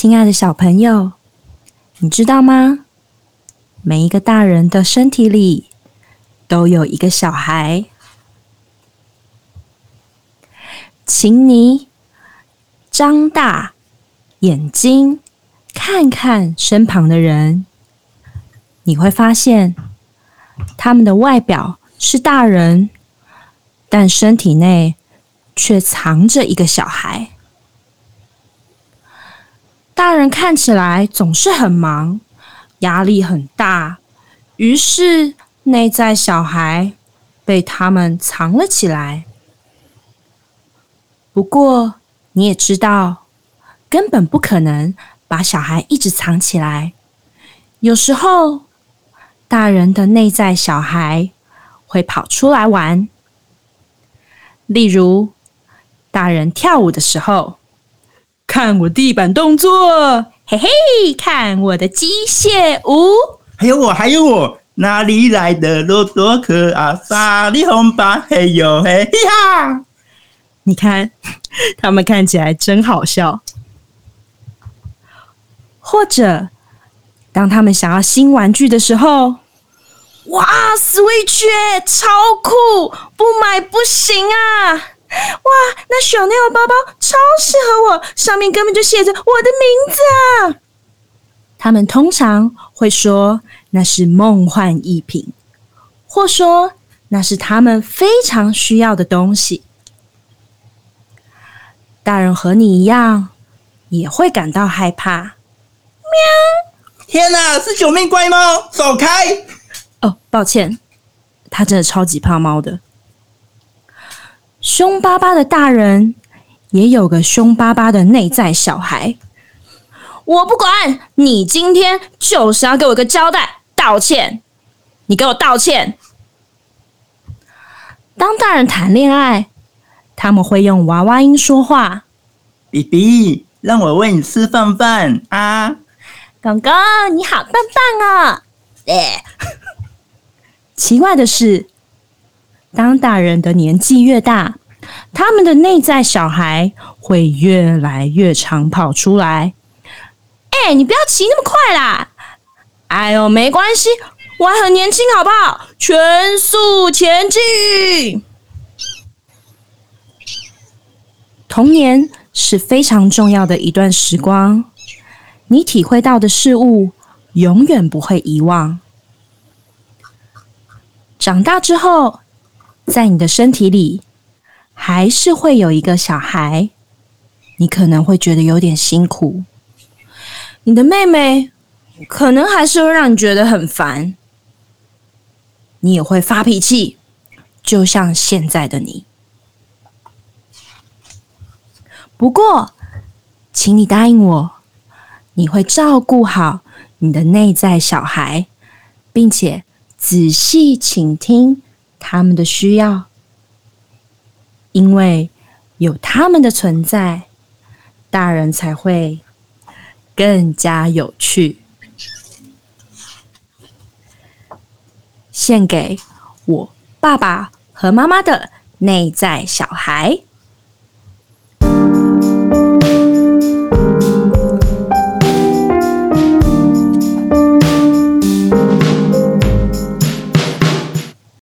亲爱的小朋友，你知道吗？每一个大人的身体里都有一个小孩，请你张大眼睛看看身旁的人，你会发现他们的外表是大人，但身体内却藏着一个小孩。大人看起来总是很忙，压力很大，于是内在小孩被他们藏了起来。不过你也知道，根本不可能把小孩一直藏起来。有时候，大人的内在小孩会跑出来玩，例如大人跳舞的时候。看我地板动作，嘿嘿！看我的机械舞，还有我，还有我，哪里来的罗多克啊？沙里红吧，嘿呦嘿呀！你看，他们看起来真好笑。或者，当他们想要新玩具的时候，哇，Switch 超酷，不买不行啊！哇，那 Chanel 包包超适合我，上面根本就写着我的名字啊！他们通常会说那是梦幻一品，或说那是他们非常需要的东西。大人和你一样，也会感到害怕。喵！天哪，是九命怪猫，走开！哦，抱歉，它真的超级怕猫的。凶巴巴的大人也有个凶巴巴的内在小孩。我不管，你今天就是要给我个交代，道歉。你给我道歉。当大人谈恋爱，他们会用娃娃音说话。比比，让我喂你吃饭饭啊！公公，你好棒棒哦！哎，奇怪的是。当大人的年纪越大，他们的内在小孩会越来越常跑出来。哎，你不要骑那么快啦！哎呦，没关系，我还很年轻，好不好？全速前进。童年是非常重要的一段时光，你体会到的事物永远不会遗忘。长大之后，在你的身体里，还是会有一个小孩，你可能会觉得有点辛苦。你的妹妹可能还是会让你觉得很烦，你也会发脾气，就像现在的你。不过，请你答应我，你会照顾好你的内在小孩，并且仔细倾听。他们的需要，因为有他们的存在，大人才会更加有趣。献给我爸爸和妈妈的内在小孩。